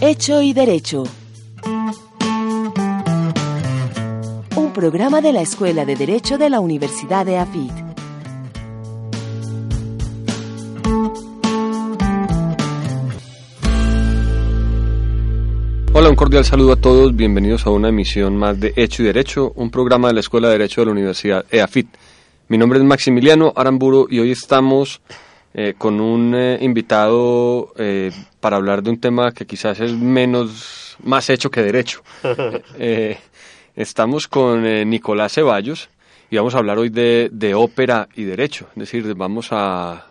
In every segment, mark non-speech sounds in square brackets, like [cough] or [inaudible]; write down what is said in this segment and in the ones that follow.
Hecho y Derecho. Un programa de la Escuela de Derecho de la Universidad de AFIT. Hola, un cordial saludo a todos. Bienvenidos a una emisión más de Hecho y Derecho, un programa de la Escuela de Derecho de la Universidad EAFIT. Mi nombre es Maximiliano Aramburo y hoy estamos eh, con un eh, invitado eh, para hablar de un tema que quizás es menos, más hecho que derecho. [laughs] Eh, estamos con eh, Nicolás Ceballos y vamos a hablar hoy de, de ópera y derecho. Es decir, vamos a,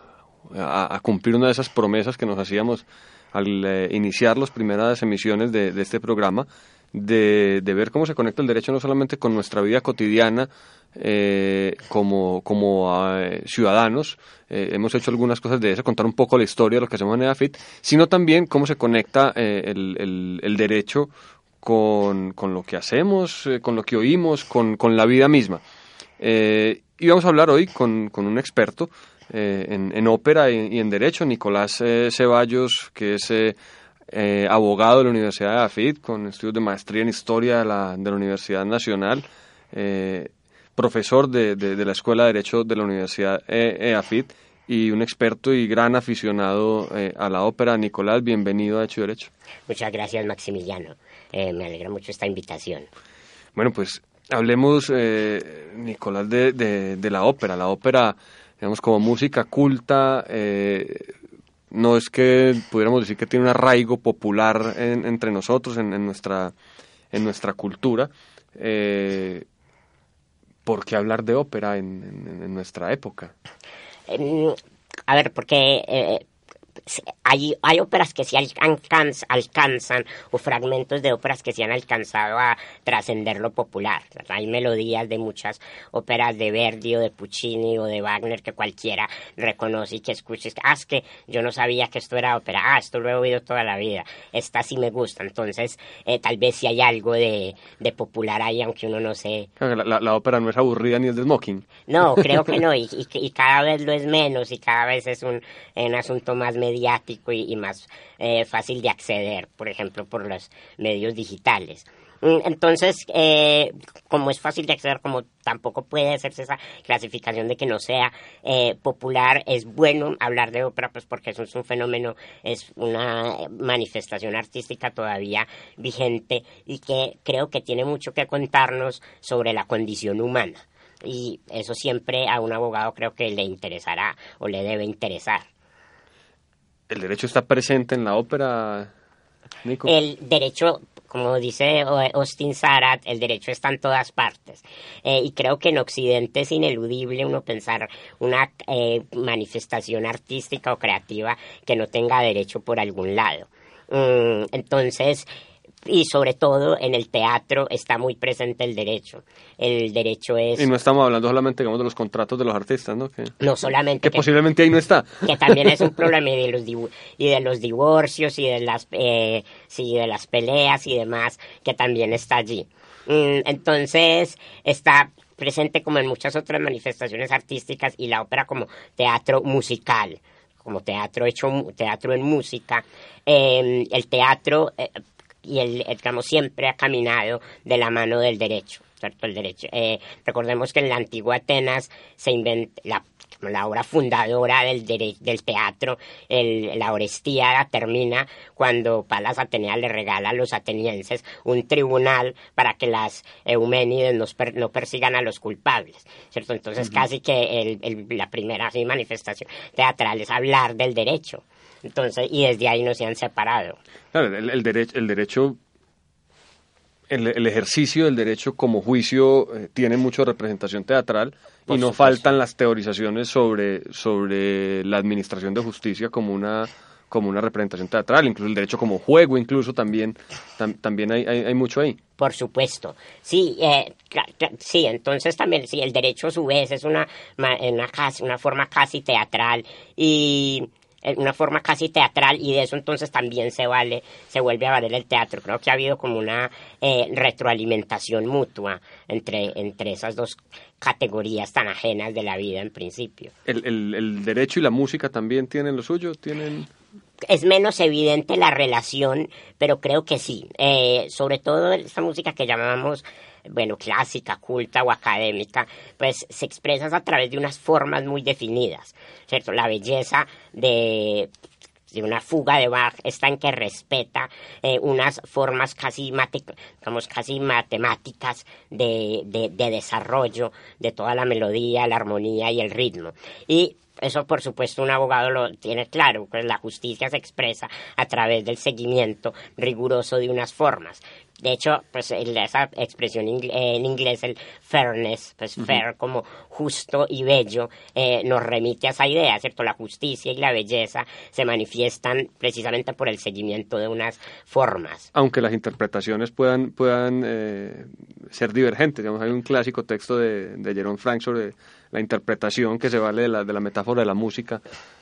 a- a cumplir una de esas promesas que nos hacíamos al iniciar las primeras emisiones de, de este programa, de, de ver cómo se conecta el derecho no solamente con nuestra vida cotidiana eh, como, como eh, ciudadanos, eh, hemos hecho algunas cosas de eso, contar un poco la historia de lo que hacemos en EAFIT, sino también cómo se conecta eh, el, el- derecho con, con lo que hacemos, con lo que oímos, con, con la vida misma. Y vamos a hablar hoy con, con un experto en, en ópera y, y en derecho, Nicolás Ceballos, que es eh, abogado de la Universidad de AFIT, con estudios de maestría en historia de la, de la Universidad Nacional, eh, profesor de, de- de la Escuela de Derecho de la Universidad eh, EAFIT y un experto y gran aficionado eh, a la ópera. Nicolás, bienvenido a Hecho y Derecho. Muchas gracias, Maximiliano. Me alegra mucho esta invitación. Bueno, pues hablemos, Nicolás, de, de- de la ópera. La ópera, digamos, como música culta, eh, no es que pudiéramos decir que tiene un arraigo popular en- entre nosotros, en, en nuestra, en nuestra cultura. Eh, ¿Por qué hablar de ópera en, en- nuestra época? Em, a ver, porque eh, hay, hay óperas que sí alcanz- alcanzan, o fragmentos de óperas que sí han alcanzado a trascender lo popular. Hay melodías de muchas óperas de Verdi o de Puccini o de Wagner que cualquiera reconoce y que escuches. Ah, es que yo no sabía que esto era ópera. Ah, esto lo he oído toda la vida. Esta sí me gusta. Entonces, eh, tal vez sí hay algo de, de popular ahí, aunque uno no se, La, la- la ópera no es aburrida ni es de smoking. no, creo que no, y, [laughs] y- y cada vez lo es menos, y cada vez es un, un asunto más mediático y, más eh, fácil de acceder, por ejemplo, por los medios digitales. Mm, Entonces, eh, como es fácil de acceder, como tampoco puede hacerse esa clasificación de que no sea eh, popular, es bueno hablar de ópera, pues porque eso es un fenómeno, es una manifestación artística todavía vigente y que creo que tiene mucho que contarnos sobre la condición humana y eso siempre a un abogado creo que le interesará o le debe interesar. ¿El derecho está presente en la ópera, Nico? El derecho, como dice Austin Sarat, el derecho está en todas partes. Eh, y creo que en Occidente es ineludible uno pensar una eh, manifestación artística o creativa que no tenga derecho por algún lado. Mm, entonces, y sobre todo en el teatro está muy presente el derecho. El derecho es Y no estamos hablando solamente, digamos, de los contratos de los artistas, ¿no? Que, no solamente que que- posiblemente ahí no está. que también es un [laughs] problema y de los y de los divorcios y de las eh, sí, de las peleas y demás que también está allí Mm, entonces está presente como en muchas otras manifestaciones artísticas y la ópera como teatro musical como teatro hecho teatro en música Eh, el teatro eh, y el, el, siempre ha caminado de la mano del derecho ¿cierto? el derecho eh, recordemos que en la antigua Atenas se inventó la la obra fundadora del, del teatro, el- la Orestiada, termina cuando Palas Atenea le regala a los atenienses un tribunal para que las Euménides no, per- no persigan a los culpables, ¿cierto? Entonces casi que el- el- la primera así, manifestación teatral es hablar del derecho. Entonces, y desde ahí no se han separado. Claro, el, el derecho, el derecho el, ejercicio del derecho como juicio eh, tiene mucha representación teatral y no faltan las teorizaciones sobre, sobre la administración de justicia como una como una representación teatral, incluso el derecho como juego, incluso también, también hay, hay, mucho ahí. Por supuesto, sí, eh, sí, entonces también, sí, el derecho a su vez es una, una, una forma casi teatral y una forma casi teatral y de eso entonces también se vale, se vuelve a valer el teatro. Creo que ha habido como una eh, retroalimentación mutua entre, entre esas dos categorías tan ajenas de la vida en principio. ¿El, el, el derecho y la música también tienen lo suyo? ¿Tienen...? es menos evidente la relación, pero creo que sí. Eh, sobre todo esta música que llamamos bueno, clásica, culta o académica, pues se expresa a través de unas formas muy definidas, ¿cierto? La belleza de de una fuga de Bach está en que respeta eh, unas formas casi, casi matemáticas de, de, de, desarrollo de toda la melodía, la armonía y el ritmo. Y eso, por supuesto, un abogado lo tiene claro, pues la justicia se expresa a través del seguimiento riguroso de unas formas. De hecho, pues esa expresión en inglés, el fairness, pues fair como justo y bello, eh, nos remite a esa idea, ¿cierto? La justicia y la belleza se manifiestan precisamente por el seguimiento de unas formas. Aunque las interpretaciones puedan, puedan eh, ser divergentes. Digamos, hay un clásico texto de, de Jerome Frank sobre la interpretación que se vale de la, de la metáfora de la música,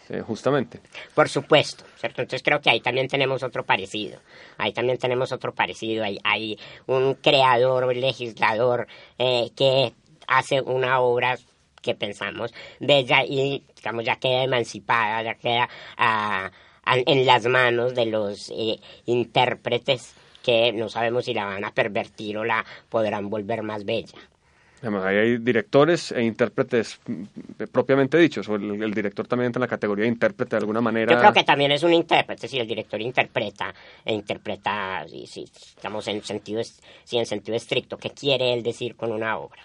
eh, justamente. Por supuesto, ¿cierto? Entonces creo que ahí también tenemos otro parecido. Ahí también tenemos otro parecido. Hay, hay un creador, un legislador eh, que hace una obra que pensamos bella y, digamos, ya queda emancipada, ya queda ah, en las manos de los eh, intérpretes que no sabemos si la van a pervertir o la podrán volver más bella. Además, ahí hay directores e intérpretes mm, propiamente dichos, o el, director también entra en la categoría de intérprete de alguna manera. Yo creo que también es un intérprete, si el director interpreta, e interpreta, si, estamos en sentido, si en sentido estricto, ¿qué quiere él decir con una obra?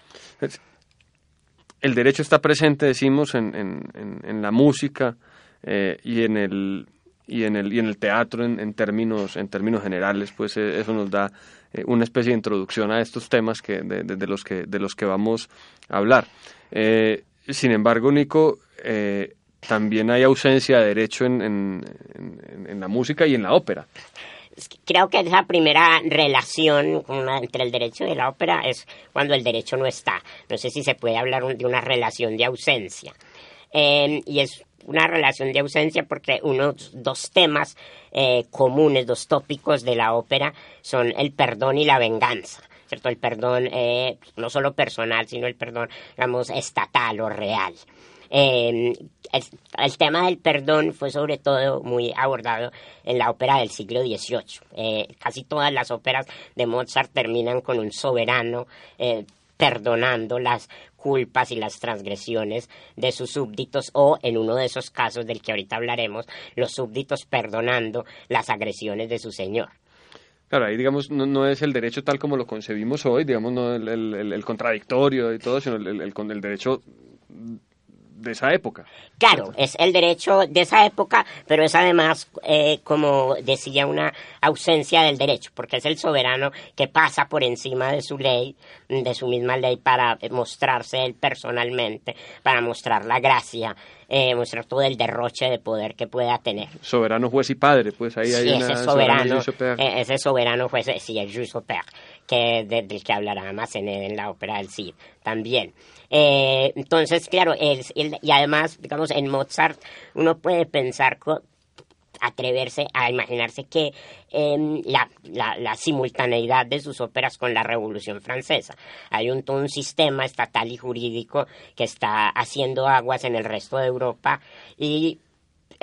El derecho está presente, decimos, en, en, en, la música eh, y en el y en el y en el teatro en, términos en términos generales pues eh, eso nos da eh, una especie de introducción a estos temas que de, los que de los que vamos a hablar. Eh, sin embargo Nico también hay ausencia de derecho en, en, la música y en la ópera. Creo que esa primera relación entre el derecho y la ópera es cuando el derecho no está. No sé si se puede hablar de una relación de ausencia y es una relación de ausencia porque unos dos temas eh, comunes, dos tópicos de la ópera son el perdón y la venganza. ¿Cierto? El perdón eh, no solo personal, sino el perdón, digamos, estatal o real. Em, el, tema del perdón fue sobre todo muy abordado en la ópera del siglo XVIII. Eh, casi todas las óperas de Mozart terminan con un soberano perdonando las culpas y las transgresiones de sus súbditos o, en uno de esos casos del que ahorita hablaremos, los súbditos perdonando las agresiones de su señor. Claro, ahí digamos no, es el derecho tal como lo concebimos hoy, digamos no el, contradictorio y todo, sino el, el, derecho de esa época. Claro, es el derecho de esa época, pero es además, eh, como decía, una ausencia del derecho, porque es el soberano que pasa por encima de su ley, de su misma ley, para mostrarse él personalmente, para mostrar la gracia, eh, mostrar todo el derroche de poder que pueda tener. Soberano juez y padre, pues ahí hay ese soberano, eh, ese soberano juez, sí, el juez que del que hablará más en, en la ópera del Cid también. Eh, entonces, claro, y además, digamos, en Mozart uno puede pensar, atreverse a imaginarse que em, la, la, simultaneidad de sus óperas con la Revolución Francesa. Hay un, un sistema estatal y jurídico que está haciendo aguas en el resto de Europa y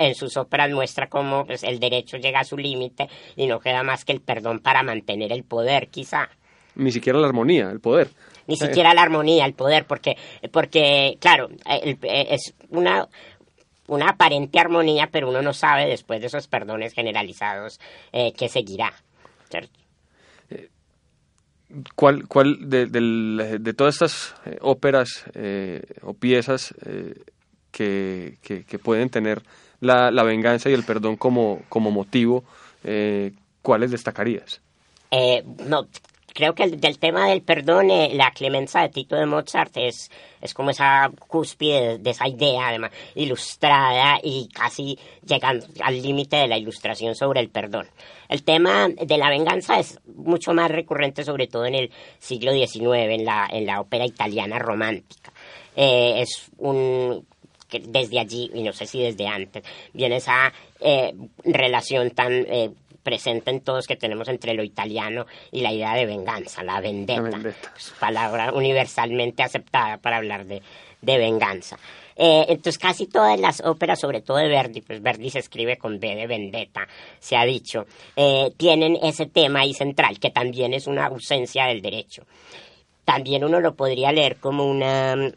en sus óperas muestra cómo pues, el derecho llega a su límite y no queda más que el perdón para mantener el poder, quizá. Ni siquiera la armonía, el poder ni siquiera la armonía, el poder, porque, porque claro, es una, una aparente armonía, pero uno no sabe después de esos perdones generalizados eh, qué seguirá. Eh, ¿Cuál, cuál de, de, todas estas eh, óperas o piezas que, que, pueden tener la, la, venganza y el perdón como, como motivo, cuáles destacarías? no, creo que el, del tema del perdón, eh, la clemenza de Tito de Mozart es, es como esa cúspide de, esa idea, además, ilustrada y casi llegando al límite de la ilustración sobre el perdón. El tema de la venganza es mucho más recurrente, sobre todo en el siglo XIX, en la, en la ópera italiana romántica. Eh, es un que desde allí, y no sé si desde antes, viene esa eh, relación tan eh, presente en todos que tenemos entre lo italiano y la idea de venganza, la vendetta, palabra universalmente aceptada para hablar de, venganza. Eh, entonces casi todas las óperas, sobre todo de Verdi, pues Verdi se escribe con B de vendetta, se ha dicho, tienen ese tema ahí central, que también es una ausencia del derecho. También uno lo podría leer como una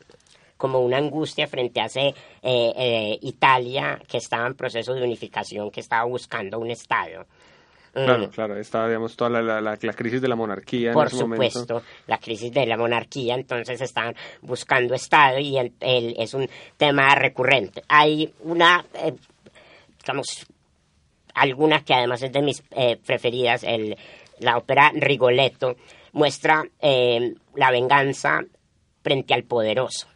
como una angustia frente a ese, eh, eh, Italia que estaba en proceso de unificación, que estaba buscando un Estado. Claro, mm. claro, estaba, digamos, toda la, la, crisis de la monarquía Por supuesto, la crisis de la monarquía, entonces estaban buscando Estado y el, es un tema recurrente. Hay una, eh, digamos, alguna que además es de mis preferidas, el, la ópera Rigoletto, muestra la venganza frente al poderoso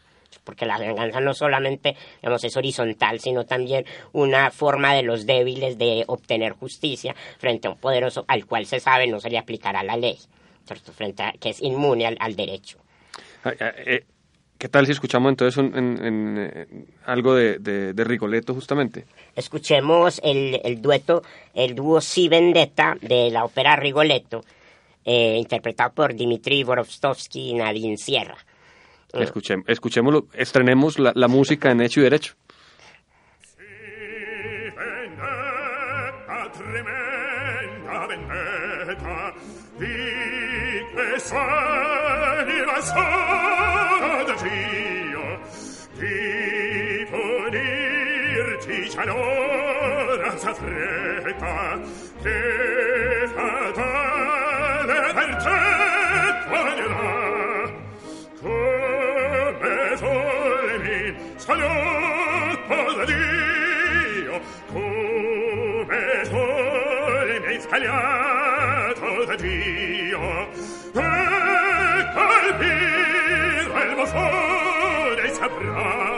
porque la venganza no solamente digamos, es horizontal, sino también una forma de los débiles de obtener justicia frente a un poderoso al cual se sabe no se le aplicará la ley, frente a, que es inmune al, derecho. Ah, ah, eh, ¿Qué tal si escuchamos entonces en, algo de, de, Rigoletto justamente? Escuchemos el, dueto, el dúo Si Vendetta de la ópera Rigoletto, eh, interpretado por Dimitri Borovstovsky y Nadine Sierra. Escuchem, escuchémoslo, estrenemos la, la música en hecho y derecho. che fatale scagliato da Dio come sole mi hai scagliato da Dio. E colpire il saprà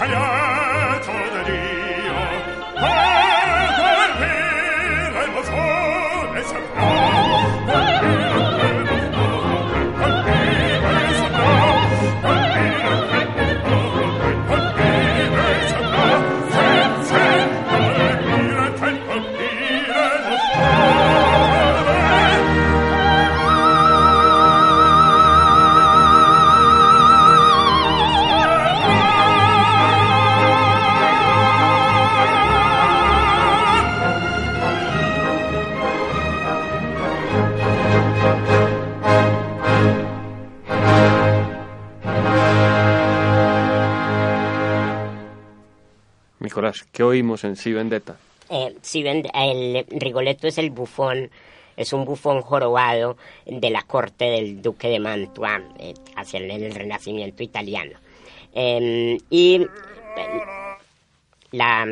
唉呀 ¿qué oímos en Si Vendetta? Eh, el Rigoletto es el bufón, es un bufón jorobado de la corte del duque de Mantua eh, hacia el, Renacimiento italiano. Em, y la,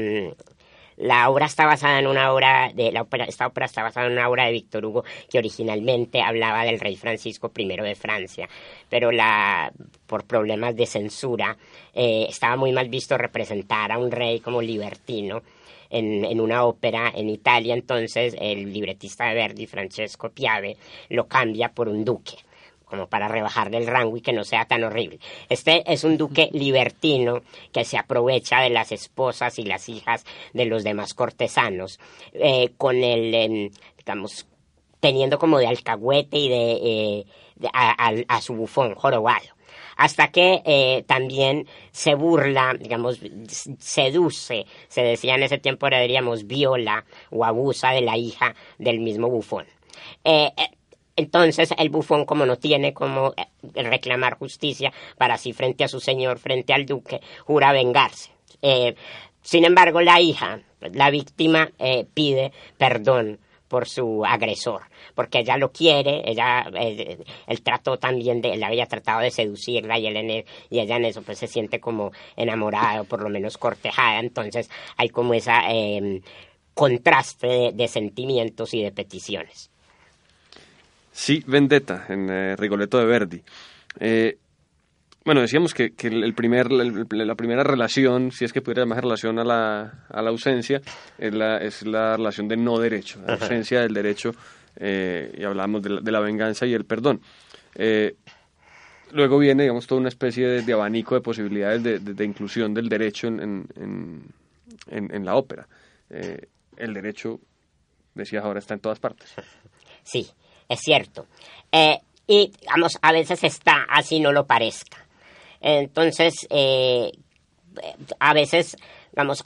la obra está basada en una obra de la ópera, esta ópera está basada en una obra de Víctor Hugo que originalmente hablaba del rey Francisco I de Francia, pero la por problemas de censura eh, estaba muy mal visto representar a un rey como libertino en, en, una ópera en Italia, entonces el libretista de Verdi, Francesco Piave, lo cambia por un duque como para rebajarle el rango y que no sea tan horrible. Este es un duque libertino que se aprovecha de las esposas y las hijas de los demás cortesanos, eh, con el, teniendo como de alcahuete y de, eh, a, su bufón jorobado. hasta que eh, también se burla, digamos, seduce, se decía en ese tiempo, ahora diríamos, viola o abusa de la hija del mismo bufón. Eh, entonces el bufón, como no tiene como reclamar justicia para sí frente a su señor, frente al duque, jura vengarse. sin embargo, la hija, la víctima, pide perdón por su agresor, porque ella lo quiere, ella, eh, él trató también de, él había tratado de seducirla y, él en y ella en eso pues se siente como enamorada o por lo menos cortejada, entonces hay como ese em, contraste de, sentimientos y de peticiones. Sí, Vendetta, en eh, Rigoletto de Verdi. Eh, bueno, decíamos que, el primer, la primera relación, si es que pudiera llamar relación a la, a la ausencia, es la, es la relación de no derecho, la ausencia del derecho, eh, y hablamos de la, venganza y el perdón. Eh, luego viene, digamos, toda una especie de, abanico de posibilidades de, inclusión del derecho en, en, la ópera. Eh, el derecho, decías ahora, está en todas partes. Sí, es cierto. y, digamos, a veces está así no lo parezca. Entonces, eh, a veces, vamos,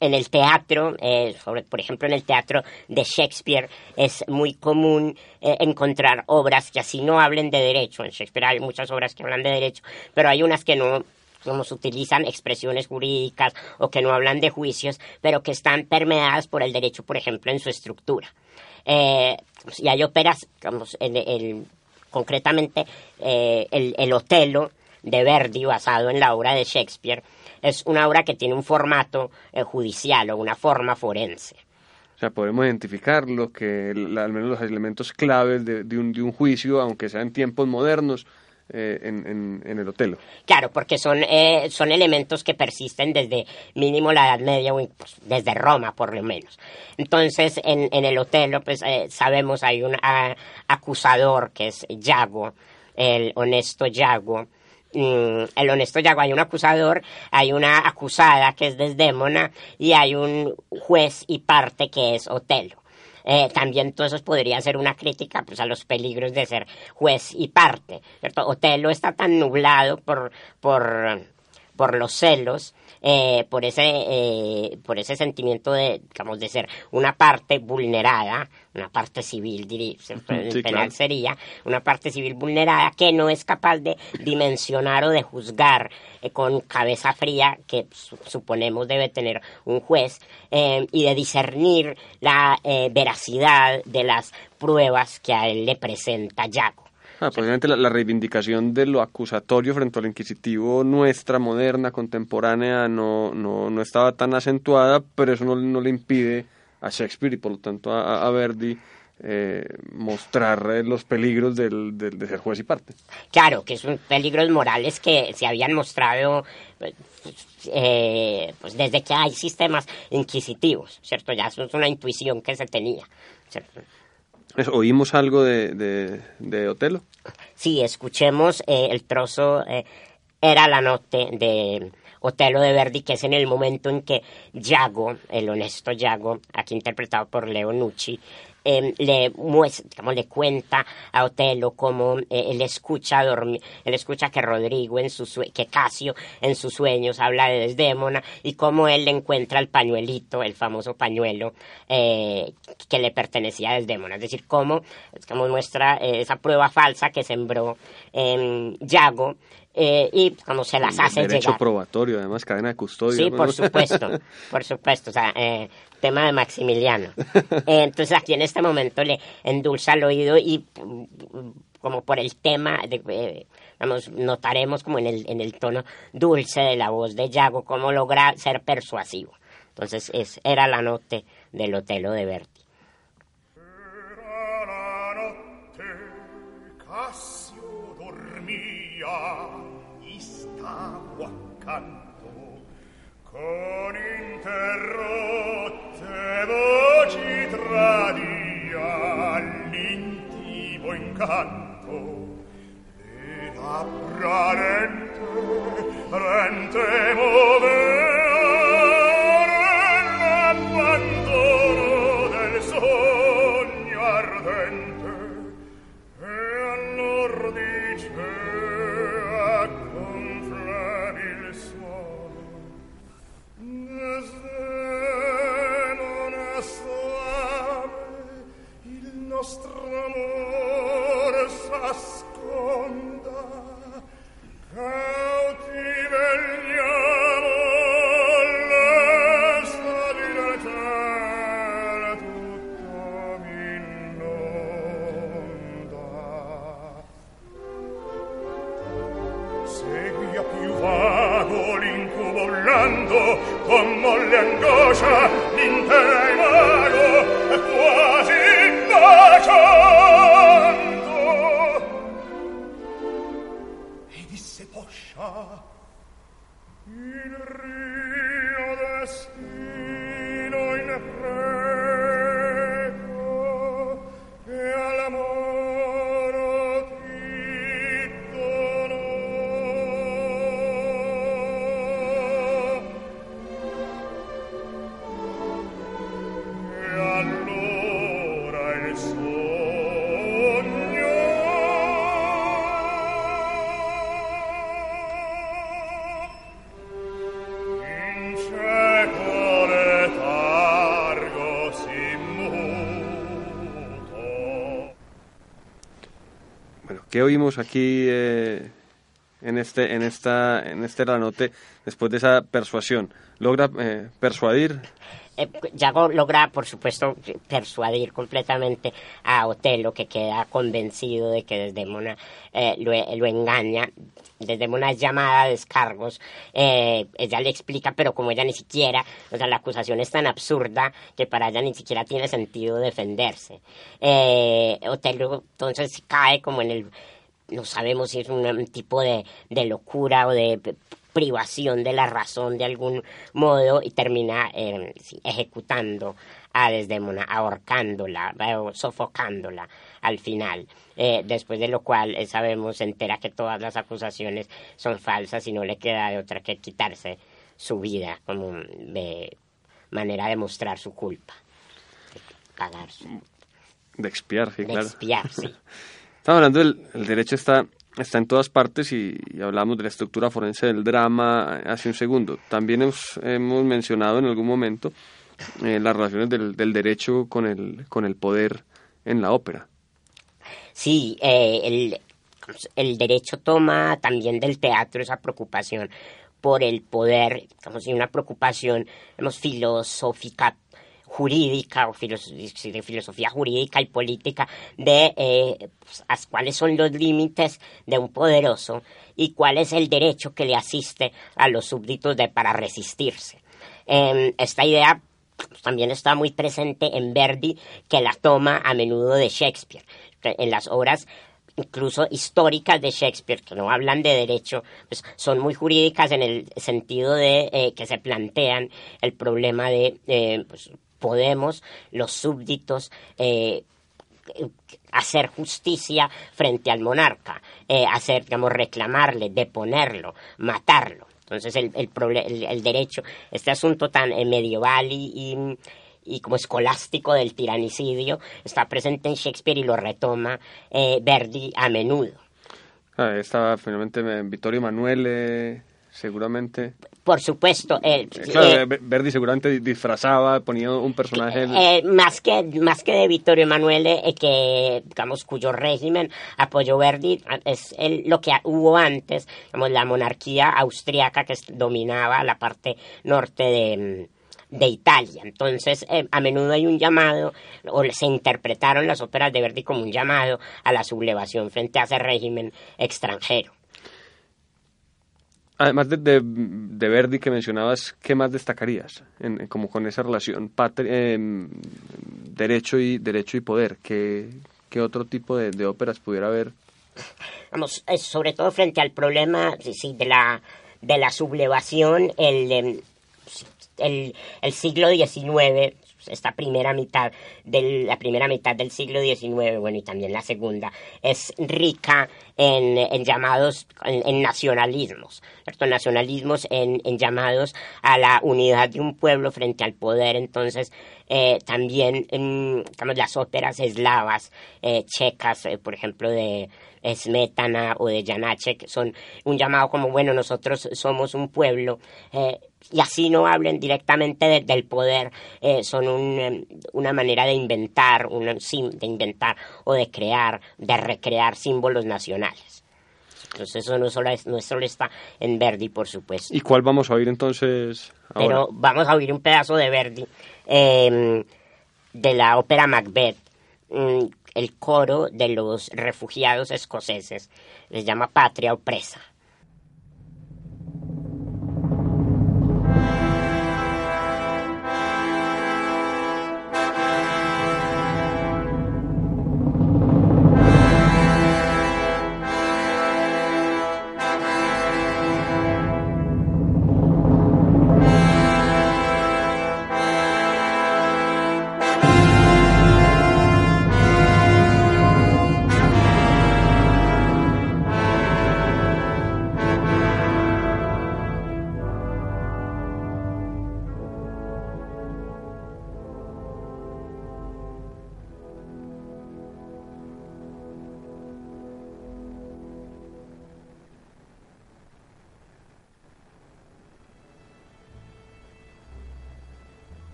en el teatro, eh, sobre, por ejemplo en el teatro de Shakespeare, es muy común eh, encontrar obras que así no hablen de derecho. En Shakespeare hay muchas obras que hablan de derecho, pero hay unas que no utilizan expresiones jurídicas o que no hablan de juicios, pero que están permeadas por el derecho, por ejemplo, en su estructura. Y hay óperas, digamos, el, concretamente el, el Otelo, de Verdi basado en la obra de Shakespeare es una obra que tiene un formato eh, judicial o una forma forense. O sea, podemos identificar lo que, al menos los elementos claves de, un, de un juicio, aunque sea en tiempos modernos, eh, en, en, el Otelo. Claro, porque son, eh, son elementos que persisten desde mínimo la Edad Media, pues, desde Roma por lo menos. Entonces, en, en el Otelo, pues sabemos hay un ah, acusador que es Yago, el honesto Yago, Mm, el honesto Yago, hay un acusador, hay una acusada que es Desdémona y hay un juez y parte que es Otelo. Eh, también todo eso podría ser una crítica pues, a los peligros de ser juez y parte. ¿cierto? Otelo está tan nublado por, por, por los celos eh, por ese eh, por ese sentimiento de digamos de ser una parte vulnerada una parte civil diría penal sería una parte civil vulnerada que no es capaz de dimensionar o de juzgar eh, con cabeza fría que suponemos debe tener un juez y de discernir la veracidad de las pruebas que a él le presenta Jaco Ah, posiblemente la, reivindicación de lo acusatorio frente al inquisitivo nuestra, moderna, contemporánea, no, no, no estaba tan acentuada, pero eso no, no le impide a Shakespeare y por lo tanto a, a Verdi eh, mostrar eh, los peligros del, de ser juez y parte. Claro, que son peligros morales que se habían mostrado eh, pues desde que hay sistemas inquisitivos, ¿cierto? Ya eso es una intuición que se tenía, ¿cierto? ¿Oímos algo de, de, Otelo? Sí, escuchemos eh, el trozo, eh, era la noche de Otelo de Verdi, que es en el momento en que Yago, el honesto Yago, aquí interpretado por Leo Nucci, Em, le muestra, digamos, le cuenta a Otelo cómo eh, él escucha dormir, él escucha que Rodrigo en su que Casio en sus sueños habla de Desdémona y cómo él le encuentra el pañuelito, el famoso pañuelo eh, que le pertenecía a Desdémona, es decir, cómo, como muestra eh, esa prueba falsa que sembró en Yago eh, y como se las hace Derecho probatorio, además, cadena de custodia. Sí, por supuesto, [laughs] por supuesto, o sea, eh, tema de Maximiliano. Eh, entonces aquí en este momento le endulza el oído y mm, como por el tema, de, vamos, notaremos como en el, en el tono dulce de la voz de Yago, cómo logra ser persuasivo. Entonces es, era la noche del Otelo de Berti. Era la canto con interrotte voci tradia l'intimo incanto ed apra lente rentemo ¿qué oímos aquí eh, en este en esta en este ranote después de esa persuasión? ¿Logra eh, persuadir? Eh, Yago logra, por supuesto, persuadir completamente a Otelo, que queda convencido de que Desdemona eh, lo, engaña. Desdemona es llamada a descargos. eh, ella le explica, pero como ella ni siquiera, o sea, la acusación es tan absurda que para ella ni siquiera tiene sentido defenderse. Eh, Otelo entonces cae como en el no sabemos si es un, tipo de, de locura o de privación de la razón de algún modo y termina eh, ejecutando a Desdémona, ahorcándola, eh, sofocándola al final. Eh, después de lo cual eh, sabemos, se entera que todas las acusaciones son falsas y no le queda de otra que quitarse su vida como de manera de mostrar su culpa, de pagar su, De expiar, sí, de claro. expiar, sí. [laughs] Estamos hablando del el derecho está está en todas partes y, y hablamos de la estructura forense del drama hace un segundo. También hemos, hemos mencionado en algún momento eh, las relaciones del, del derecho con el con el poder en la ópera. Sí, eh, el, el derecho toma también del teatro esa preocupación por el poder, una preocupación digamos, filosófica jurídica o de filosofía jurídica y política de eh, pues, cuáles son los límites de un poderoso y cuál es el derecho que le asiste a los súbditos de, para resistirse. Em, esta idea pues, también está muy presente en Verdi, que la toma a menudo de Shakespeare. En las obras incluso históricas de Shakespeare, que no hablan de derecho, pues son muy jurídicas en el sentido de eh, que se plantean el problema de, eh, pues, podemos los súbditos eh, hacer justicia frente al monarca, eh, hacer, digamos, reclamarle, deponerlo, matarlo. Entonces el, el, el- derecho, este asunto tan eh, medieval y, y, y como escolástico del tiranicidio, está presente en Shakespeare y lo retoma eh, Verdi a menudo. Ah, estaba finalmente Vittorio Emanuele, seguramente. Por supuesto, el, Eh, claro, eh, eh, Verdi seguramente disfrazaba, ponía un personaje. Eh, más que más que de Vittorio Emanuele eh, que digamos cuyo régimen apoyó Verdi eh, es el- lo que hubo antes digamos la monarquía austriaca que dominaba la parte norte de mm, de Italia. Entonces, eh, a menudo hay un llamado, o se interpretaron las óperas de Verdi como un llamado a la sublevación frente a ese régimen extranjero. Además de, de, de Verdi que mencionabas, ¿qué más destacarías? En, como con esa relación patri- em, derecho y derecho y poder. ¿Qué, qué otro tipo de, de óperas pudiera haber? vamos, sobre todo frente al problema sí, de la de la sublevación, el, em, el, el siglo XIX, esta primera mitad la primera mitad del siglo XIX, bueno, y también la segunda, es rica en, llamados, en, nacionalismos, ¿cierto? Nacionalismos en, en llamados a la unidad de un pueblo frente al poder, entonces eh, también en, digamos, las óperas eslavas, eh, checas, eh, por ejemplo, de Smetana o de Janacek son un llamado como, bueno, nosotros somos un pueblo, y así no hablen directamente del poder, eh, son em, una manera de inventar, de inventar o de crear, de recrear símbolos nacionales. Entonces eso no solo, es, no solo está en Verdi, por supuesto. ¿Y cuál vamos a oír entonces? Pero vamos a oír un pedazo de Verdi em, de la ópera Macbeth, mm, el coro de los refugiados escoceses. Les llama Patria Opresa.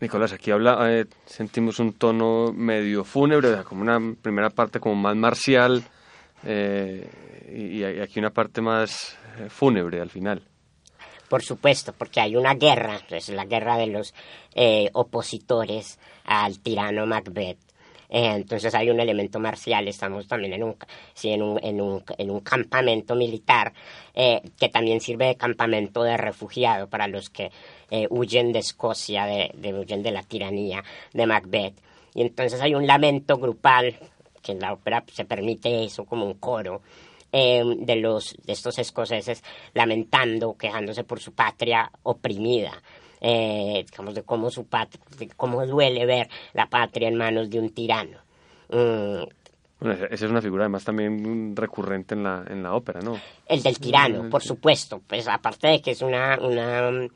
Nicolás, aquí habla, eh, sentimos un tono medio fúnebre, como una primera parte como más marcial eh, y, y, aquí una parte más eh, fúnebre al final. Por supuesto, porque hay una guerra, es la guerra de los eh, opositores al tirano Macbeth. Entonces hay un elemento marcial, estamos también en un, sí, en un, en un, en un campamento militar que también sirve de campamento de refugiado para los que eh, huyen de Escocia, de, de, huyen de la tiranía de Macbeth. Y entonces hay un lamento grupal, que en la ópera se permite eso como un coro, eh, de, los, de estos escoceses lamentando, quejándose por su patria oprimida. Eh, digamos, de cómo, su patria, de cómo duele ver la patria en manos de un tirano. Mm. Bueno, esa es una figura además también recurrente en la, en la ópera, ¿no? El del tirano, por supuesto. Pues aparte de que es una, una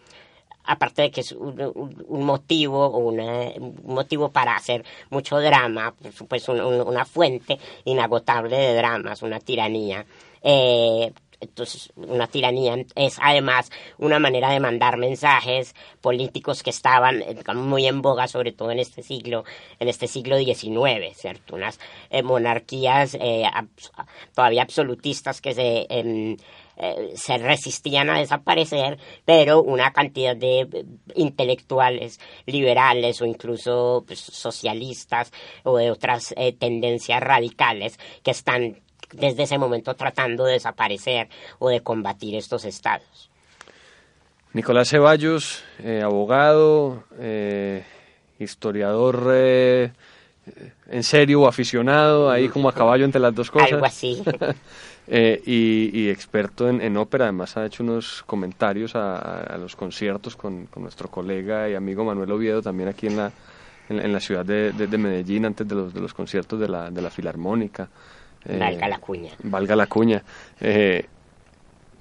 aparte de que es un, motivo un motivo para hacer mucho drama, pues una fuente inagotable de dramas, una tiranía. Eh, entonces, una tiranía es además una manera de mandar mensajes políticos que estaban eh, muy en boga, sobre todo en este siglo, en este siglo XIX, ¿cierto? Unas eh, monarquías todavía absolutistas que se em, eh, se resistían a desaparecer, pero una cantidad de eh, intelectuales liberales o incluso pues, socialistas o de otras eh, tendencias radicales que están desde ese momento tratando de desaparecer o de combatir estos estados. Nicolás Ceballos, abogado, historiador en serio o aficionado, ahí como a caballo entre las dos cosas. Algo así. [laughs] Eh, y, experto en, ópera, además ha hecho unos comentarios a, los conciertos con, nuestro colega y amigo Manuel Oviedo, también aquí en la, en, la ciudad de, Medellín, antes de los, de los conciertos de la, de la Filarmónica. Eh, valga la cuña. Valga la cuña. Eh,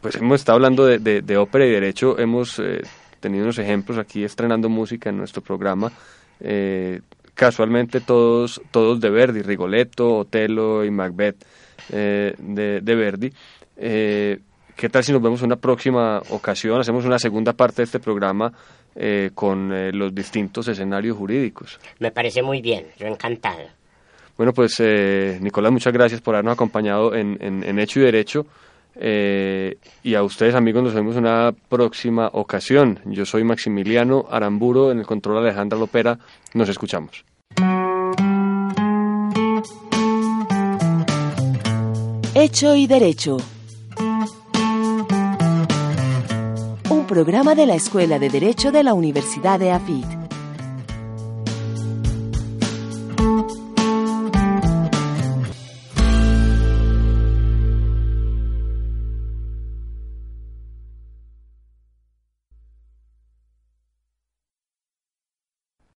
pues hemos estado hablando de, ópera y derecho, hemos tenido unos ejemplos aquí estrenando música en nuestro programa. casualmente todos, todos de Verdi, Rigoletto, Otelo y Macbeth. Eh, de, Verdi. Eh, ¿Qué tal si nos vemos en una próxima ocasión? Hacemos una segunda parte de este programa eh, con los distintos escenarios jurídicos. Me parece muy bien, yo encantado. Bueno, pues Nicolás, muchas gracias por habernos acompañado en, en, Hecho y Derecho. y a ustedes, amigos, nos vemos en una próxima ocasión. Yo soy Maximiliano Aramburo, en el control Alejandra Lopera. Nos escuchamos. Hecho y Derecho. Un programa de la Escuela de Derecho de la Universidad de AFIT.